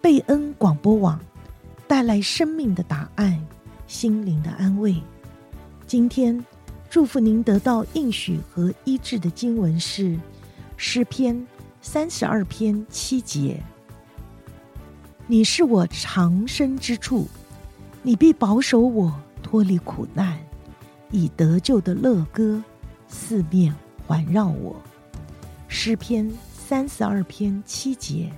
贝恩广播网带来生命的答案，心灵的安慰。今天祝福您得到应许和医治的经文是诗篇三十二篇七节：“你是我藏身之处，你必保守我脱离苦难，以得救的乐歌四面环绕我。”诗篇三十二篇七节。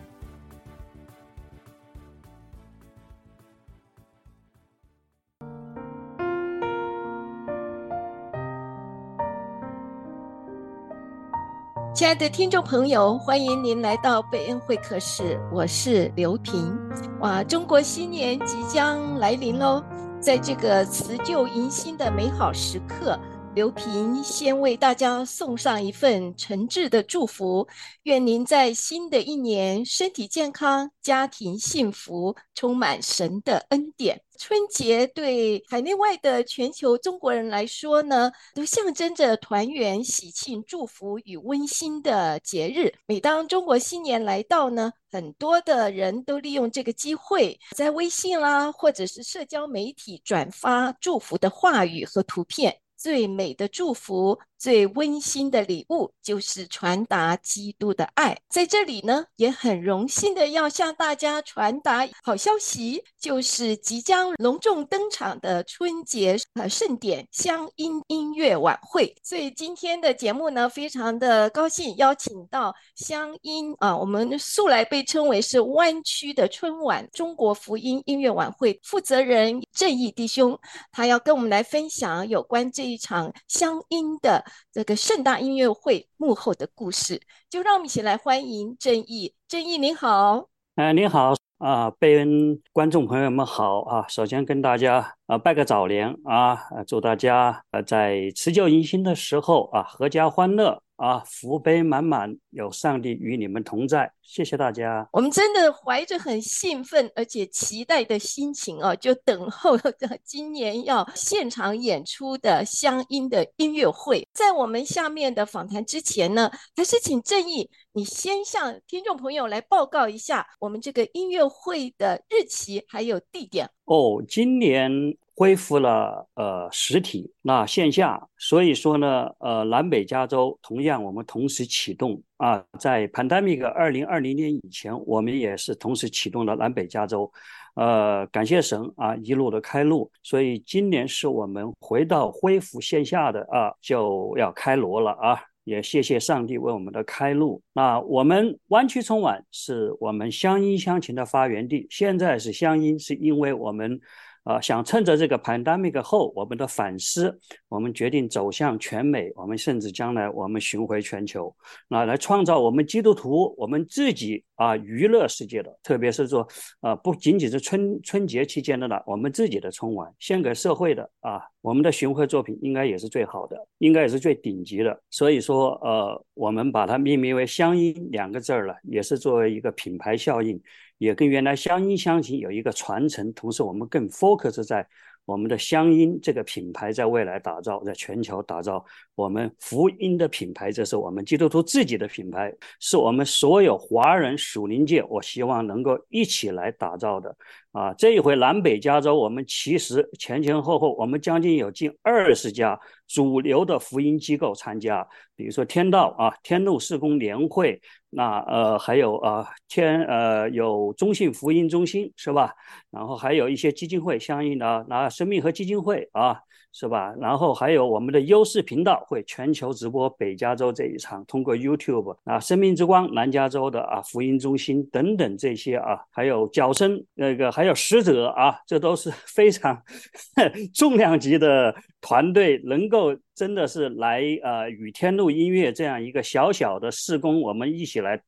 亲爱的听众朋友，欢迎您来到贝恩会客室，我是刘平。哇，中国新年即将来临喽，在这个辞旧迎新的美好时刻。刘平先为大家送上一份诚挚的祝福，愿您在新的一年身体健康、家庭幸福，充满神的恩典。春节对海内外的全球中国人来说呢，都象征着团圆、喜庆、祝福与温馨的节日。每当中国新年来到呢，很多的人都利用这个机会，在微信啦，或者是社交媒体转发祝福的话语和图片。最美的祝福，最温馨的礼物，就是传达基督的爱。在这里呢，也很荣幸的要向大家传达好消息，就是即将隆重登场的春节呃盛典乡音音乐晚会。所以今天的节目呢，非常的高兴邀请到乡音啊，我们素来被称为是湾区的春晚中国福音音乐晚会负责人正义弟兄，他要跟我们来分享有关这一场乡音的。这个盛大音乐会幕后的故事，就让我们一起来欢迎郑毅。郑毅您好，哎，您好啊，贝恩观众朋友们好啊！首先跟大家啊拜个早年啊，祝大家呃在辞旧迎新的时候啊，阖家欢乐。啊，福杯满满，有上帝与你们同在，谢谢大家。我们真的怀着很兴奋而且期待的心情啊，就等候着今年要现场演出的乡音的音乐会。在我们下面的访谈之前呢，还是请正义你先向听众朋友来报告一下我们这个音乐会的日期还有地点。哦，今年。恢复了呃实体，那线下，所以说呢，呃南北加州同样我们同时启动啊，在 Pandemic 二零二零年以前，我们也是同时启动了南北加州，呃感谢神啊一路的开路，所以今年是我们回到恢复线下的啊就要开锣了啊，也谢谢上帝为我们的开路。那我们湾区春晚是我们乡音乡情的发源地，现在是乡音，是因为我们。啊、想趁着这个 pandemic 后，我们的反思，我们决定走向全美，我们甚至将来我们巡回全球，那来创造我们基督徒我们自己啊娱乐世界的，特别是说啊不仅仅是春春节期间的了，我们自己的春晚献给社会的啊，我们的巡回作品应该也是最好的，应该也是最顶级的，所以说呃，我们把它命名为乡音两个字儿了，也是作为一个品牌效应。也跟原来乡音乡情有一个传承，同时我们更 focus 在我们的乡音这个品牌在未来打造，在全球打造我们福音的品牌，这是我们基督徒自己的品牌，是我们所有华人属灵界，我希望能够一起来打造的。啊，这一回南北加州，我们其实前前后后，我们将近有近二十家主流的福音机构参加，比如说天道啊，天路事工联会，那呃还有啊天呃有中信福音中心是吧？然后还有一些基金会相应的，那生命和基金会啊。是吧？然后还有我们的优视频道会全球直播北加州这一场，通过 YouTube 啊，生命之光南加州的啊福音中心等等这些啊，还有角声那个还有使者啊，这都是 非常 重量级的团队，能够真的是来呃与天路音乐这样一个小小的试工，我们一起来。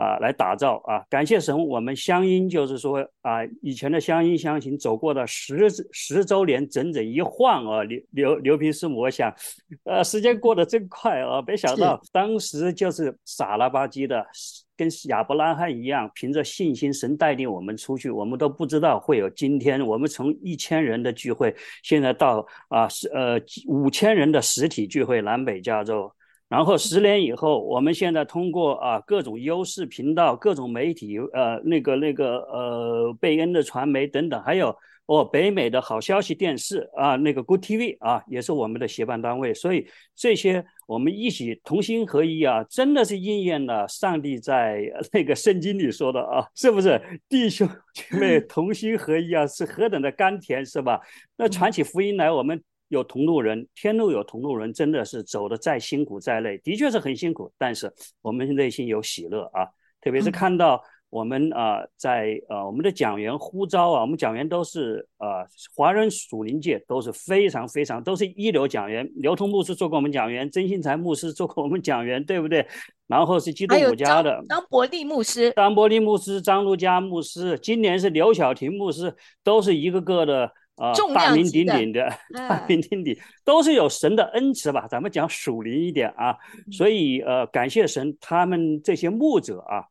啊，来打造啊！感谢神，我们乡音就是说啊，以前的乡音乡情走过了十十周年，整整一晃啊！刘刘刘平师母，我想，呃，时间过得真快啊！没想到当时就是傻了吧唧的，跟亚伯拉罕一样，凭着信心，神带领我们出去，我们都不知道会有今天。我们从一千人的聚会，现在到啊是呃五千人的实体聚会，南北加州。然后十年以后，我们现在通过啊各种优势频道、各种媒体，呃，那个那个呃贝恩的传媒等等，还有哦北美的好消息电视啊，那个 Good TV 啊，也是我们的协办单位。所以这些我们一起同心合一啊，真的是应验了上帝在 那个圣经里说的啊，是不是？弟兄姐妹 同心合一啊，是何等的甘甜，是吧？那传起福音来，我们。有同路人，天路有同路人，真的是走的再辛苦再累，的确是很辛苦，但是我们内心有喜乐啊，特别是看到我们啊、呃，在呃我们的讲员呼召啊，我们讲员都是呃华人属灵界都是非常非常都是一流讲员，刘通牧师做过我们讲员，曾信才牧师做过我们讲员，对不对？然后是基督五家的张伯利牧师，张伯利牧师、张路佳牧师，今年是刘晓婷牧师，都是一个个的。啊，大名鼎鼎的，大名鼎鼎，都是有神的恩赐吧？咱们讲属灵一点啊，所以呃，感谢神，他们这些牧者啊，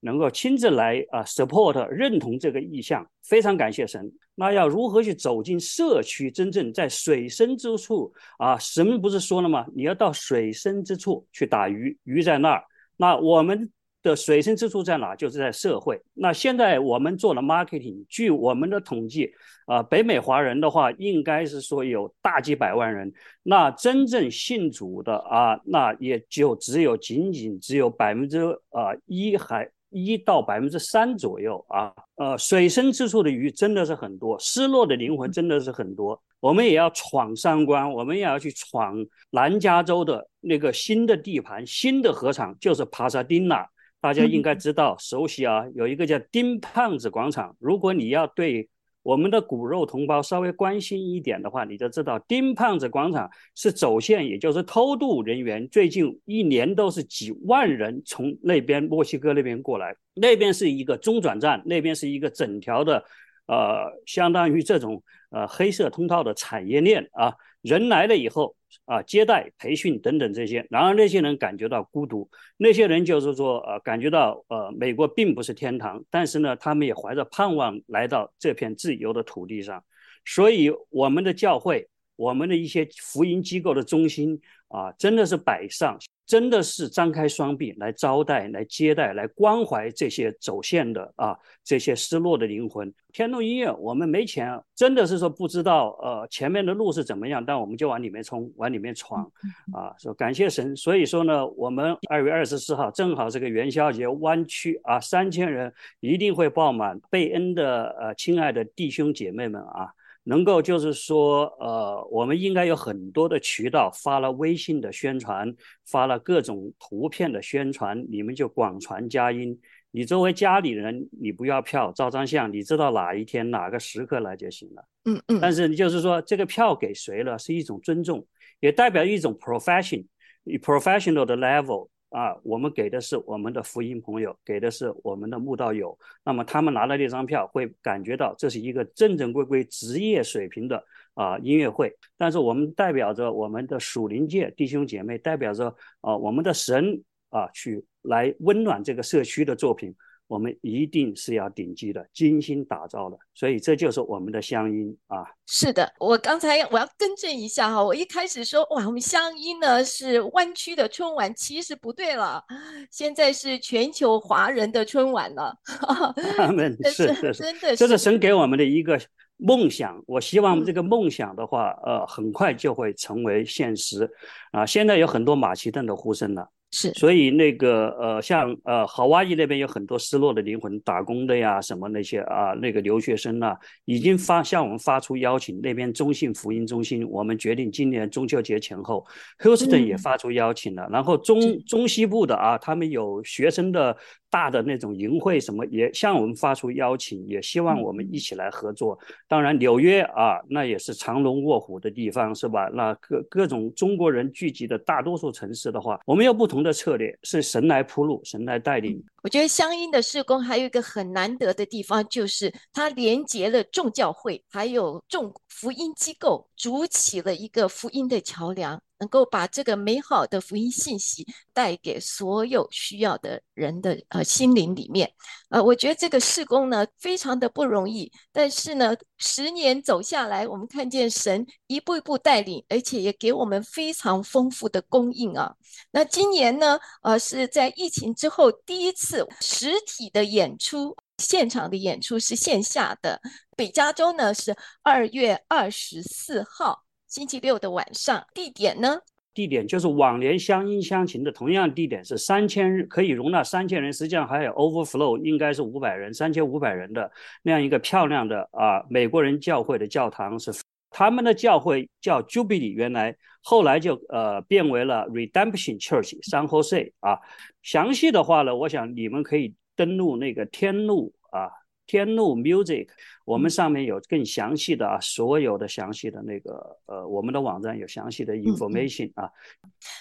能够亲自来啊 support 认同这个意向，非常感谢神。那要如何去走进社区，真正在水深之处啊？神不是说了吗？你要到水深之处去打鱼，鱼在那儿。那我们。的水深之处在哪？就是在社会。那现在我们做了 marketing，据我们的统计，啊、北美华人的话，应该是说有大几百万人。那真正信主的啊，那也就只有仅仅只有百分之啊一还一到百分之三左右啊。呃，水深之处的鱼真的是很多，失落的灵魂真的是很多。我们也要闯三关，我们也要去闯南加州的那个新的地盘，新的河场，就是帕萨丁纳。大家应该知道、熟悉啊，有一个叫丁胖子广场。如果你要对我们的骨肉同胞稍微关心一点的话，你就知道丁胖子广场是走线，也就是偷渡人员，最近一年都是几万人从那边墨西哥那边过来，那边是一个中转站，那边是一个整条的，呃，相当于这种呃黑色通道的产业链啊，人来了以后。啊，接待、培训等等这些，然而那些人感觉到孤独，那些人就是说，呃，感觉到呃，美国并不是天堂，但是呢，他们也怀着盼望来到这片自由的土地上，所以我们的教会，我们的一些福音机构的中心啊，真的是摆上。真的是张开双臂来招待、来接待、来关怀这些走线的啊，这些失落的灵魂。天路音乐，我们没钱，真的是说不知道呃前面的路是怎么样，但我们就往里面冲，往里面闯啊。说感谢神，所以说呢，我们二月二十四号正好这个元宵节，湾区啊三千人一定会爆满。贝恩的呃亲爱的弟兄姐妹们啊。能够就是说，呃，我们应该有很多的渠道，发了微信的宣传，发了各种图片的宣传，你们就广传佳音。你作为家里人，你不要票，照张相，你知道哪一天哪个时刻来就行了。嗯嗯。但是就是说，这个票给谁了，是一种尊重，也代表一种 profession，professional 的 level。啊，我们给的是我们的福音朋友，给的是我们的慕道友。那么他们拿了这张票，会感觉到这是一个正正规规职业水平的啊音乐会。但是我们代表着我们的属灵界弟兄姐妹，代表着啊我们的神啊，去来温暖这个社区的作品。我们一定是要顶级的、精心打造的，所以这就是我们的乡音啊。是的，我刚才我要更正一下哈，我一开始说哇，我们乡音呢是湾区的春晚，其实不对了，现在是全球华人的春晚了。他们是是是，真的是，这是神给我们的一个梦想。我希望这个梦想的话，嗯、呃，很快就会成为现实啊。现在有很多马其顿的呼声了。是，所以那个呃，像呃，好哇伊那边有很多失落的灵魂，打工的呀，什么那些啊，那个留学生啊，已经发向我们发出邀请。那边中信福音中心，我们决定今年中秋节前后，Houston 也发出邀请了。嗯、然后中中西部的啊，他们有学生的大的那种营会，什么也向我们发出邀请，也希望我们一起来合作。嗯、当然，纽约啊，那也是藏龙卧虎的地方，是吧？那各各种中国人聚集的大多数城市的话，我们有不同的策略，是神来铺路，神来带领。我觉得乡音的事工还有一个很难得的地方，就是它连接了众教会，还有众福音机构，筑起了一个福音的桥梁。能够把这个美好的福音信息带给所有需要的人的呃心灵里面。呃，我觉得这个事工呢非常的不容易，但是呢，十年走下来，我们看见神一步一步带领，而且也给我们非常丰富的供应啊。那今年呢，呃，是在疫情之后第一次实体的演出。现场的演出是线下的，北加州呢是二月二十四号星期六的晚上，地点呢？地点就是往年相因相情的，同样地点是三千人，可以容纳三千人，实际上还有 overflow，应该是五百人，三千五百人的那样一个漂亮的啊美国人教会的教堂，是他们的教会叫 Jubilee，原来后来就呃变为了 Redemption Church San Jose 啊。详细的话呢，我想你们可以。登录那个天路啊，天路 Music，我们上面有更详细的啊，所有的详细的那个呃，我们的网站有详细的 information 啊。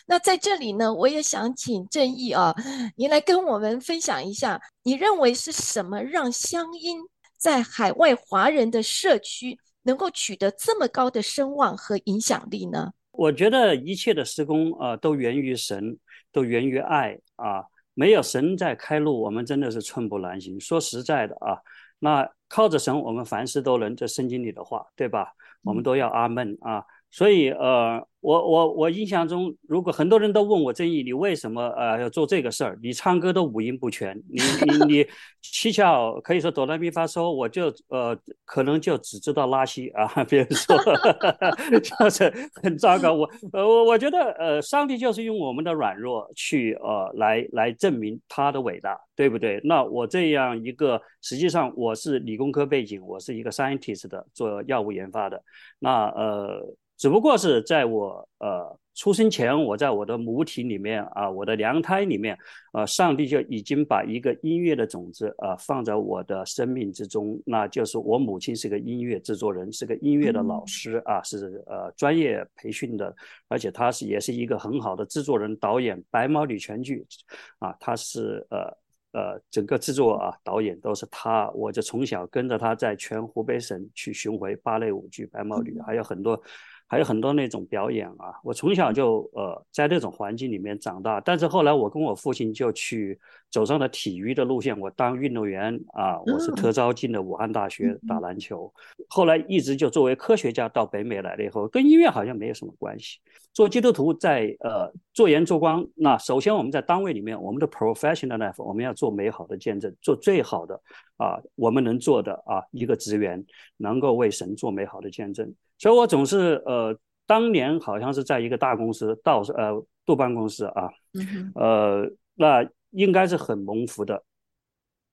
那在这里呢，我也想请正义啊，您来跟我们分享一下，你认为是什么让乡音在海外华人的社区能够取得这么高的声望和影响力呢？我觉得一切的施工啊，都源于神，都源于爱啊。没有神在开路，我们真的是寸步难行。说实在的啊，那靠着神，我们凡事都能。这圣经里的话，对吧？我们都要阿门啊。所以呃。我我我印象中，如果很多人都问我正义，你为什么呃要做这个事儿？你唱歌都五音不全，你 你你七窍可以说哆来咪发嗦，我就呃可能就只知道拉西啊，别人说 就是很糟糕。我呃我我觉得呃上帝就是用我们的软弱去呃来来证明他的伟大，对不对？那我这样一个实际上我是理工科背景，我是一个 scientist 的，做药物研发的，那呃。只不过是在我呃出生前，我在我的母体里面啊，我的娘胎里面，呃，上帝就已经把一个音乐的种子啊放在我的生命之中。那就是我母亲是个音乐制作人，是个音乐的老师啊，是呃专业培训的，而且她是也是一个很好的制作人、导演。白毛女全剧啊，她是呃呃整个制作啊导演都是他，我就从小跟着他在全湖北省去巡回芭蕾舞剧《白毛女》，还有很多。还有很多那种表演啊，我从小就呃在那种环境里面长大，但是后来我跟我父亲就去走上了体育的路线，我当运动员啊，我是特招进的武汉大学打篮球，后来一直就作为科学家到北美来了以后，跟音乐好像没有什么关系。做基督徒在呃做盐做光，那首先我们在单位里面，我们的 professional life 我们要做美好的见证，做最好的啊我们能做的啊一个职员，能够为神做美好的见证。所以我总是呃，当年好像是在一个大公司，到呃杜邦公司啊，呃，那应该是很蒙福的，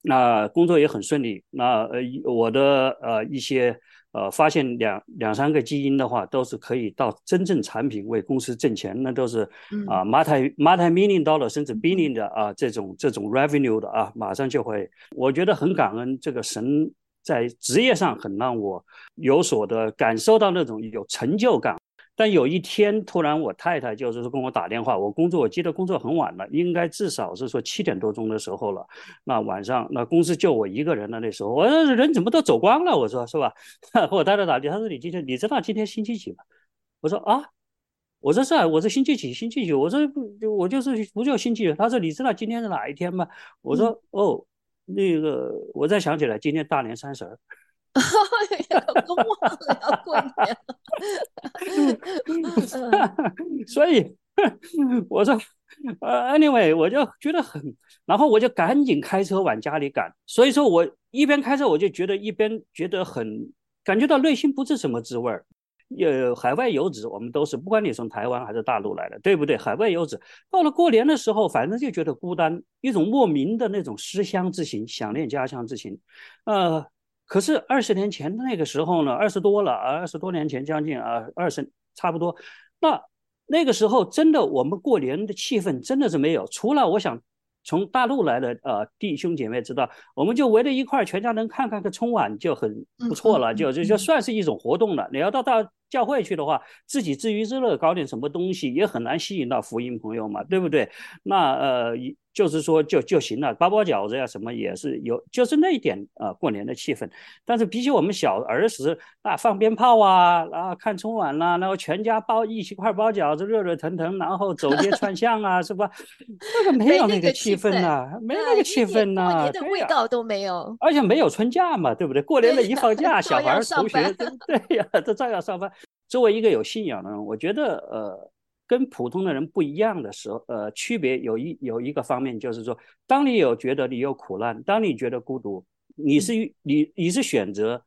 那工作也很顺利。那呃，我的呃一些呃发现两两三个基因的话，都是可以到真正产品为公司挣钱，那都是啊 multi multi million dollar 甚至 billion 的啊这种这种 revenue 的啊，马上就会，我觉得很感恩这个神。在职业上很让我有所的感受到那种有成就感，但有一天突然我太太就是说跟我打电话，我工作我记得工作很晚了，应该至少是说七点多钟的时候了。那晚上那公司就我一个人了，那时候我说人怎么都走光了？我说是吧？我太太打电话，她说你今天你知道今天星期几吗？我说啊，我说是啊，我说星期几星期几？我说我就是不就星期几？她说你知道今天是哪一天吗？我说、嗯、哦。那个，我再想起来，今天大年三十儿，都忘了要过年，所以我说，呃，anyway，我就觉得很，然后我就赶紧开车往家里赶。所以说我一边开车，我就觉得一边觉得很感觉到内心不是什么滋味儿。有海外游子，我们都是，不管你从台湾还是大陆来的，对不对？海外游子到了过年的时候，反正就觉得孤单，一种莫名的那种思乡之情，想念家乡之情。呃，可是二十年前那个时候呢，二十多了啊，二十多年前将近啊，二十差不多。那那个时候真的，我们过年的气氛真的是没有，除了我想。从大陆来的呃弟兄姐妹知道，我们就围在一块儿，全家能看看个春晚就很不错了，就就就算是一种活动了。你要到大教会去的话，自己自娱自乐，搞点什么东西，也很难吸引到福音朋友嘛，对不对？那呃，就是说就就行了，包包饺子呀，什么也是有，就是那一点啊、呃，过年的气氛。但是比起我们小儿时啊，放鞭炮啊，然后看春晚啦、啊，然后全家包一起块包饺子，热热腾腾，然后走街串巷啊，是吧？那个没有那个气氛呐、啊，没那个气氛呐、啊，过年的味道都没有，而且没有春假嘛，对不对？过年了一放假，小孩同学对呀，都照样上班。作为一个有信仰的人，我觉得呃，跟普通的人不一样的时候，呃，区别有一有一个方面就是说，当你有觉得你有苦难，当你觉得孤独，你是你你是选择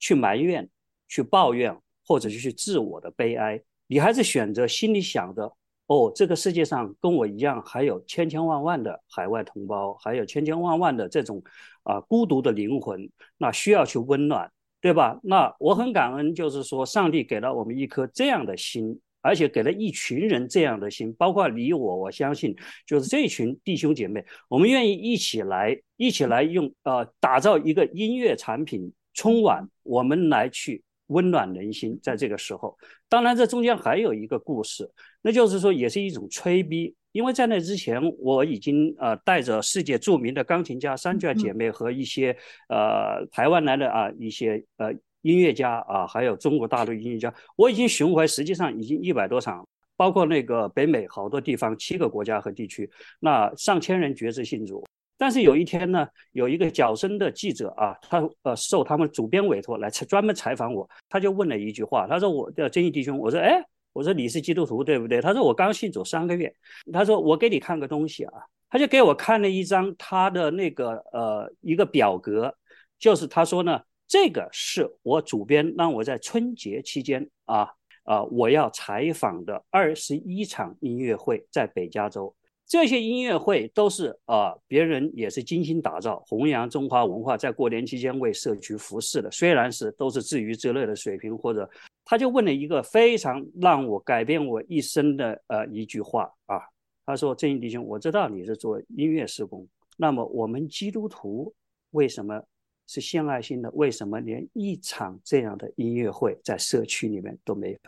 去埋怨、去抱怨，或者是去自我的悲哀，你还是选择心里想着，哦，这个世界上跟我一样还有千千万万的海外同胞，还有千千万万的这种啊、呃、孤独的灵魂，那需要去温暖。对吧？那我很感恩，就是说，上帝给了我们一颗这样的心，而且给了一群人这样的心，包括你我，我相信，就是这群弟兄姐妹，我们愿意一起来，一起来用呃，打造一个音乐产品，春晚，我们来去温暖人心。在这个时候，当然这中间还有一个故事，那就是说，也是一种吹逼。因为在那之前，我已经呃带着世界著名的钢琴家三卷姐妹和一些呃台湾来的啊一些呃音乐家啊，还有中国大陆音乐家，我已经巡回，实际上已经一百多场，包括那个北美好多地方，七个国家和地区，那上千人绝志信主。但是有一天呢，有一个角声的记者啊，他呃受他们主编委托来采专门采访我，他就问了一句话，他说：“我的正义弟兄，我说哎。”我说你是基督徒对不对？他说我刚信主三个月。他说我给你看个东西啊，他就给我看了一张他的那个呃一个表格，就是他说呢，这个是我主编让我在春节期间啊啊我要采访的二十一场音乐会，在北加州。这些音乐会都是啊别人也是精心打造，弘扬中华文化，在过年期间为社区服侍的，虽然是都是自娱自乐的水平或者。他就问了一个非常让我改变我一生的呃一句话啊，他说：“正义弟兄，我知道你是做音乐事工，那么我们基督徒为什么是献爱心的？为什么连一场这样的音乐会在社区里面都没有？”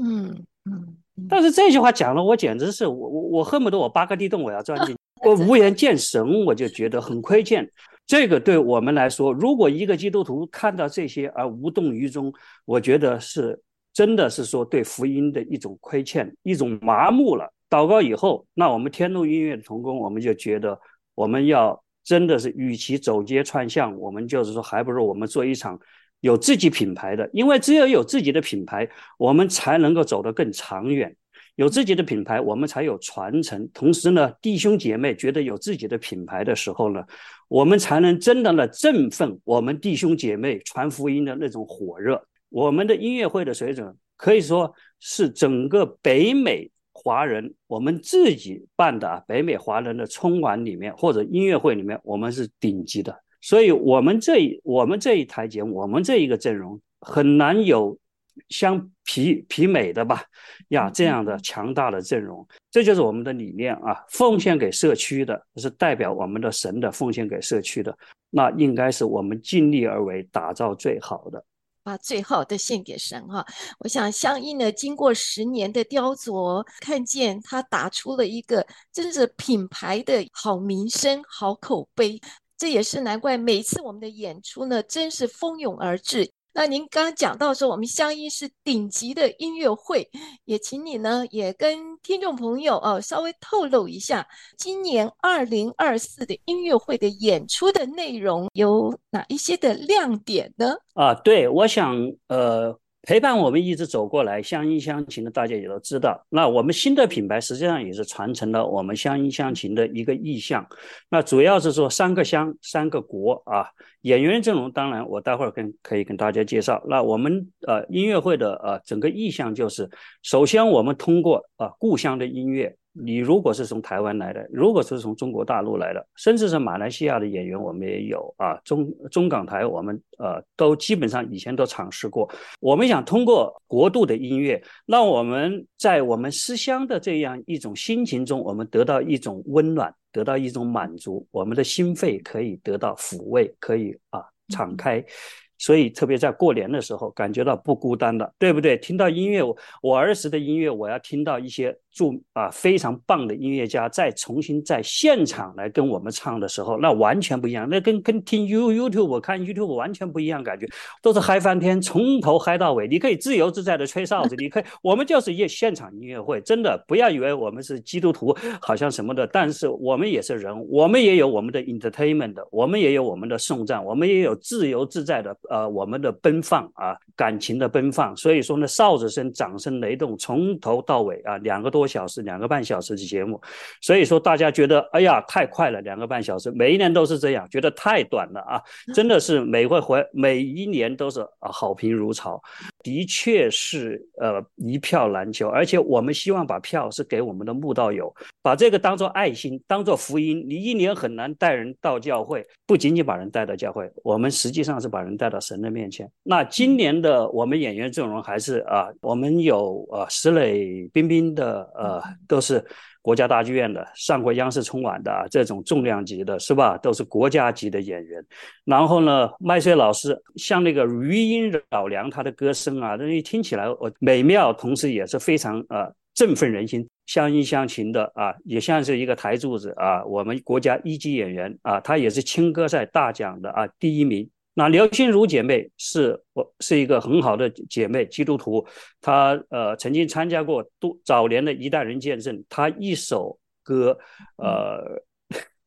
嗯嗯。但是这句话讲了，我简直是我我我恨不得我八个地洞我要钻进去，我无颜见神，我就觉得很亏欠。这个对我们来说，如果一个基督徒看到这些而无动于衷，我觉得是真的是说对福音的一种亏欠，一种麻木了。祷告以后，那我们天路音乐的同工，我们就觉得我们要真的是，与其走街串巷，我们就是说，还不如我们做一场有自己品牌的，因为只有有自己的品牌，我们才能够走得更长远。有自己的品牌，我们才有传承。同时呢，弟兄姐妹觉得有自己的品牌的时候呢，我们才能真的呢振奋我们弟兄姐妹传福音的那种火热。我们的音乐会的水准可以说是整个北美华人我们自己办的啊，北美华人的春晚里面或者音乐会里面，我们是顶级的。所以，我们这一我们这一台节目，我们这一个阵容很难有。相媲媲美的吧，呀，这样的强大的阵容，这就是我们的理念啊！奉献给社区的，是代表我们的神的，奉献给社区的，那应该是我们尽力而为，打造最好的，把最好的献给神哈。我想，相应的，经过十年的雕琢，看见他打出了一个真是品牌的好名声、好口碑，这也是难怪每次我们的演出呢，真是蜂拥而至。那您刚刚讲到说，我们相音是顶级的音乐会，也请你呢也跟听众朋友哦稍微透露一下，今年二零二四的音乐会的演出的内容有哪一些的亮点呢？啊，对，我想呃。陪伴我们一直走过来，乡音乡情的大家也都知道。那我们新的品牌实际上也是传承了我们乡音乡情的一个意向。那主要是说三个乡三个国啊，演员阵容当然我待会儿跟可以跟大家介绍。那我们呃音乐会的呃整个意向就是，首先我们通过啊故乡的音乐。你如果是从台湾来的，如果是从中国大陆来的，甚至是马来西亚的演员，我们也有啊。中中港台，我们呃都基本上以前都尝试过。我们想通过国度的音乐，让我们在我们思乡的这样一种心情中，我们得到一种温暖，得到一种满足，我们的心肺可以得到抚慰，可以啊敞开。所以特别在过年的时候，感觉到不孤单了，对不对？听到音乐，我我儿时的音乐，我要听到一些。祝啊，非常棒的音乐家再重新在现场来跟我们唱的时候，那完全不一样，那跟跟听 You YouTube 我看 YouTube 完全不一样，感觉都是嗨翻天，从头嗨到尾。你可以自由自在的吹哨子，你可以，我们就是一现场音乐会，真的不要以为我们是基督徒，好像什么的，但是我们也是人，我们也有我们的 entertainment，我们也有我们的颂赞，我们也有自由自在的呃我们的奔放啊，感情的奔放。所以说呢，哨子声、掌声雷动，从头到尾啊，两个多。小时，两个半小时的节目，所以说大家觉得，哎呀，太快了，两个半小时，每一年都是这样，觉得太短了啊，真的是每回回每一年都是啊好评如潮，的确是呃一票难求，而且我们希望把票是给我们的慕道友，把这个当做爱心，当做福音。你一年很难带人到教会，不仅仅把人带到教会，我们实际上是把人带到神的面前。那今年的我们演员阵容还是啊，我们有呃石磊、冰冰的。呃，都是国家大剧院的，上过央视春晚的啊这种重量级的，是吧？都是国家级的演员。然后呢，麦穗老师像那个余音绕梁，他的歌声啊，那一听起来我美妙，同时也是非常呃振奋人心，相依相情的啊，也像是一个台柱子啊。我们国家一级演员啊，他也是青歌赛大奖的啊第一名。那刘心如姐妹是我是一个很好的姐妹，基督徒，她呃曾经参加过多早年的一代人见证，她一首歌，呃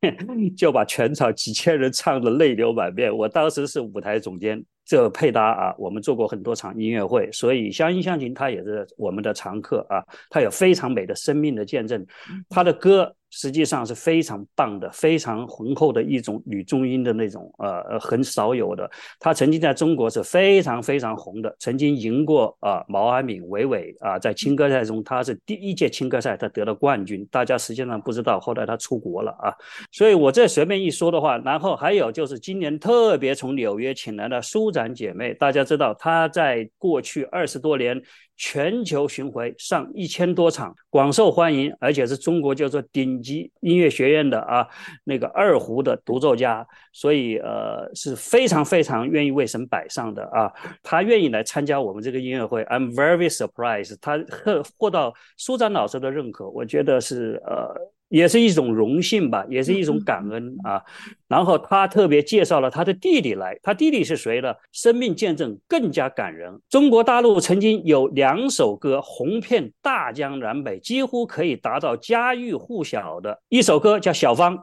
就把全场几千人唱得泪流满面。我当时是舞台总监，这个配搭啊，我们做过很多场音乐会，所以相音相情，她也是我们的常客啊，她有非常美的生命的见证，她的歌。实际上是非常棒的，非常浑厚的一种女中音的那种，呃，很少有的。她曾经在中国是非常非常红的，曾经赢过啊毛阿敏、韦伟啊，在青歌赛中，她是第一届青歌赛，她得了冠军。大家实际上不知道，后来她出国了啊。所以我这随便一说的话，然后还有就是今年特别从纽约请来的舒展姐妹，大家知道她在过去二十多年。全球巡回上一千多场，广受欢迎，而且是中国叫做顶级音乐学院的啊那个二胡的独奏家，所以呃是非常非常愿意为神摆上的啊，他愿意来参加我们这个音乐会，I'm very surprised，他获获到舒展老师的认可，我觉得是呃。也是一种荣幸吧，也是一种感恩啊。然后他特别介绍了他的弟弟来，他弟弟是谁呢？生命见证更加感人。中国大陆曾经有两首歌红遍大江南北，几乎可以达到家喻户晓的一首歌，叫《小芳》。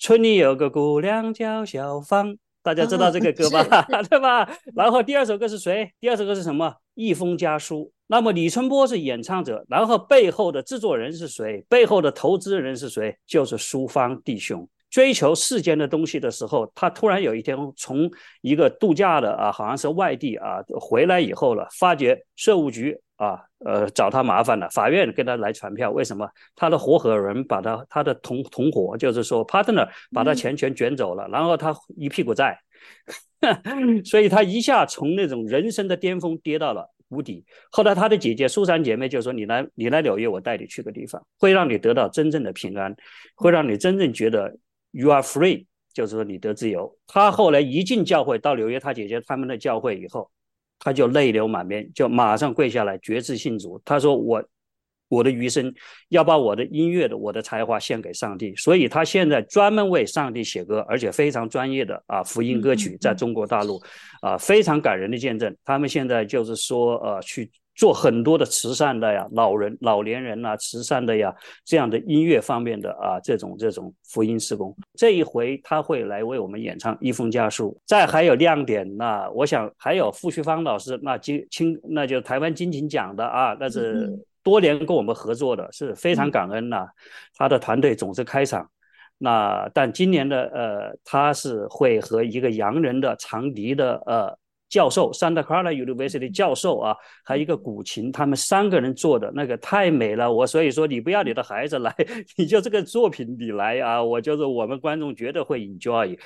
村里有个姑娘叫小芳，大家知道这个歌 吧？对吧？然后第二首歌是谁？第二首歌是什么？一封家书。那么李春波是演唱者，然后背后的制作人是谁？背后的投资人是谁？就是苏方弟兄。追求世间的东西的时候，他突然有一天从一个度假的啊，好像是外地啊回来以后了，发觉税务局啊呃找他麻烦了，法院跟他来传票，为什么？他的合伙人把他他的同同伙就是说 partner 把他钱全卷走了，嗯、然后他一屁股债，所以他一下从那种人生的巅峰跌到了。谷底。后来他的姐姐苏珊姐妹就说：“你来，你来纽约，我带你去个地方，会让你得到真正的平安，会让你真正觉得 you are free，就是说你得自由。”他后来一进教会，到纽约他姐姐他们的教会以后，他就泪流满面，就马上跪下来决志信主。他说：“我。”我的余生要把我的音乐的我的才华献给上帝，所以他现在专门为上帝写歌，而且非常专业的啊福音歌曲，在中国大陆啊非常感人的见证。他们现在就是说呃去做很多的慈善的呀，老人老年人呐、啊，慈善的呀这样的音乐方面的啊这种这种福音施工。这一回他会来为我们演唱《一封家书》，再还有亮点，那我想还有傅旭芳老师，那金青那就台湾金琴奖的啊，那是。多年跟我们合作的是非常感恩呐、啊，他的团队总是开场。那但今年的呃，他是会和一个洋人的长笛的呃教授，Santa Clara University 教授啊，还有一个古琴，他们三个人做的那个太美了。我所以说，你不要你的孩子来，你就这个作品你来啊，我就是我们观众绝对会 enjoy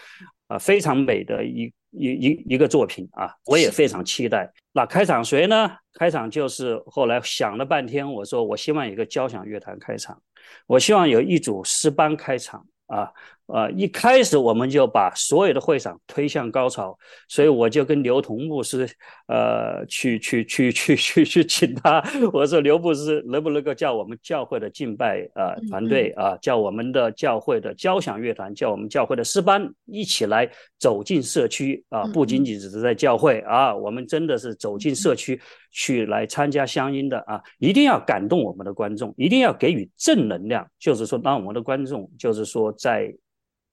啊，非常美的一。一一一个作品啊，我也非常期待。那开场谁呢？开场就是后来想了半天，我说我希望有一个交响乐团开场，我希望有一组诗班开场啊，呃，一开始我们就把所有的会场推向高潮，所以我就跟刘同牧师，呃，去去去去去去请他，我说刘牧师能不能够叫我们教会的敬拜呃团队啊，叫我们的教会的交响乐团，叫我们教会的诗班一起来走进社区啊，不仅仅只是在教会啊，我们真的是走进社区去来参加相应的啊，一定要感动我们的观众，一定要给予正能量，就是说让我们的观众就是说在。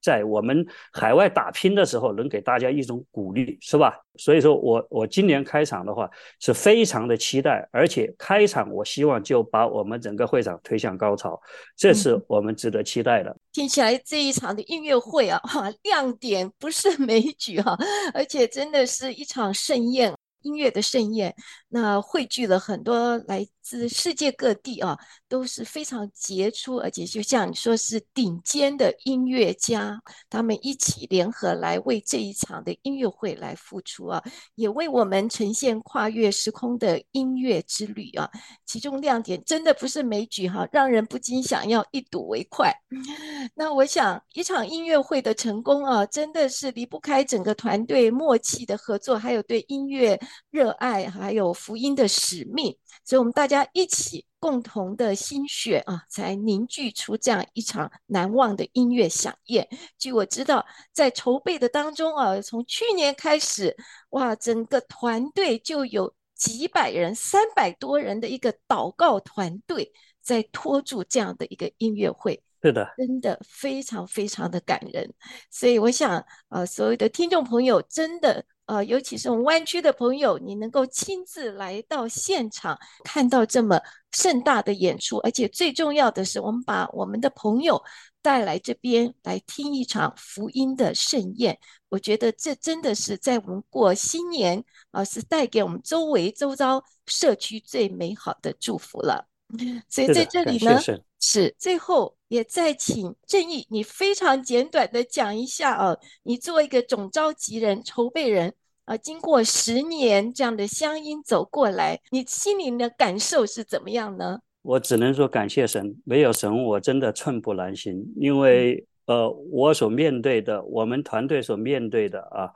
在我们海外打拼的时候，能给大家一种鼓励，是吧？所以说我我今年开场的话是非常的期待，而且开场我希望就把我们整个会场推向高潮，这是我们值得期待的。听起来这一场的音乐会啊，哈，亮点不胜枚 举哈，而且真的是一场盛宴，音乐的盛宴，那汇聚了很多来自世界各地啊，都是非常杰出，而且就像你说是顶尖的音乐家，他们一起联合来为这一场的音乐会来付出啊，也为我们呈现跨越时空的音乐之旅啊。其中亮点真的不是枚举哈，让人不禁想要一睹为快。那我想一场音乐会的成功啊，真的是离不开整个团队默契的合作，还有对音乐热爱，还有福音的使命。所以，我们大家一起共同的心血啊，才凝聚出这样一场难忘的音乐响宴。据我知道，在筹备的当中啊，从去年开始，哇，整个团队就有几百人、三百多人的一个祷告团队在拖住这样的一个音乐会。是的，真的非常非常的感人。所以，我想，呃，所有的听众朋友，真的。呃，尤其是我们湾区的朋友，你能够亲自来到现场，看到这么盛大的演出，而且最重要的是，我们把我们的朋友带来这边来听一场福音的盛宴。我觉得这真的是在我们过新年啊，是带给我们周围周遭社区最美好的祝福了。所以在这里呢，是，是最后也再请正义，你非常简短的讲一下啊，你作为一个总召集人、筹备人。啊，经过十年这样的乡音走过来，你心里的感受是怎么样呢？我只能说感谢神，没有神我真的寸步难行。因为呃，我所面对的，我们团队所面对的啊，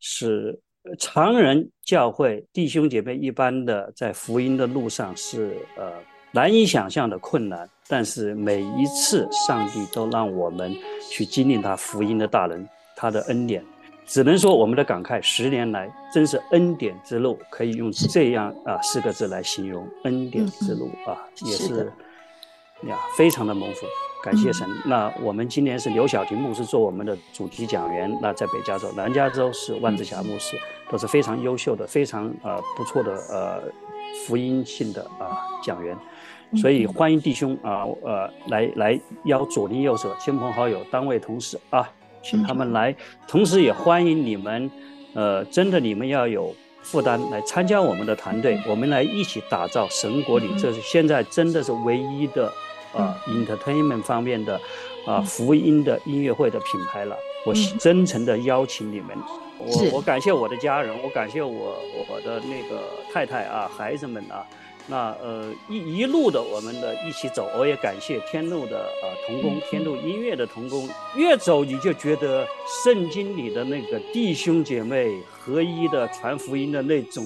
是常人教会弟兄姐妹一般的在福音的路上是呃难以想象的困难。但是每一次上帝都让我们去经历他福音的大能，他的恩典。只能说我们的感慨，十年来真是恩典之路，可以用这样啊四个字来形容。恩典之路啊，也是呀，非常的蒙福，感谢神。那我们今年是刘晓婷牧师做我们的主题讲员，那在北加州、南加州是万志霞牧师，都是非常优秀的、非常呃不错的呃福音性的啊讲员，所以欢迎弟兄啊呃来来邀左邻右舍、亲朋好友、单位同事啊。请他们来，同时也欢迎你们，呃，真的你们要有负担来参加我们的团队，我们来一起打造神国里，这是现在真的是唯一的啊、呃、entertainment 方面的啊、呃、福音的音乐会的品牌了。我真诚的邀请你们，我我感谢我的家人，我感谢我我的那个太太啊，孩子们啊。那呃一一路的我们的一起走，我也感谢天路的呃童工，天路音乐的童工，越走你就觉得圣经里的那个弟兄姐妹合一的传福音的那种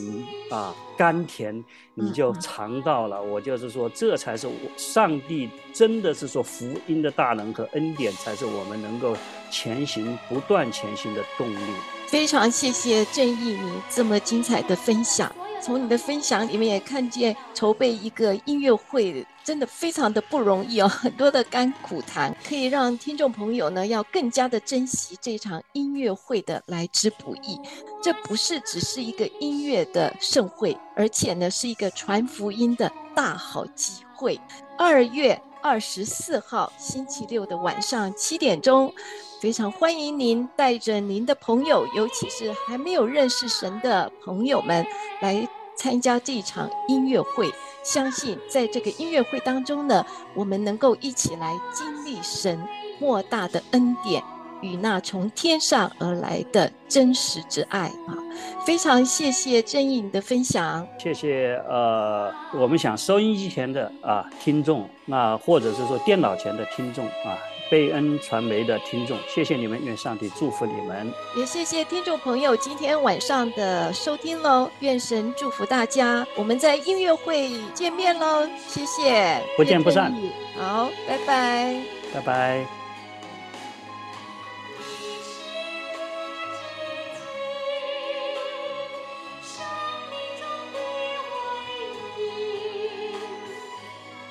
啊甘甜，你就尝到了。我就是说，这才是我上帝真的是说福音的大能和恩典，才是我们能够前行不断前行的动力。非常谢谢正义你这么精彩的分享。从你的分享里面也看见筹备一个音乐会真的非常的不容易哦，很多的甘苦谈，可以让听众朋友呢要更加的珍惜这场音乐会的来之不易。这不是只是一个音乐的盛会，而且呢是一个传福音的大好机会。二月二十四号星期六的晚上七点钟，非常欢迎您带着您的朋友，尤其是还没有认识神的朋友们，来参加这场音乐会。相信在这个音乐会当中呢，我们能够一起来经历神莫大的恩典与那从天上而来的真实之爱啊！非常谢谢郑义你的分享，谢谢呃，我们想收音机前的啊听众，那或者是说电脑前的听众啊。贝恩传媒的听众，谢谢你们，愿上帝祝福你们。也谢谢听众朋友今天晚上的收听喽，愿神祝福大家，我们在音乐会见面喽，谢谢，不见不散。好，拜拜，拜拜。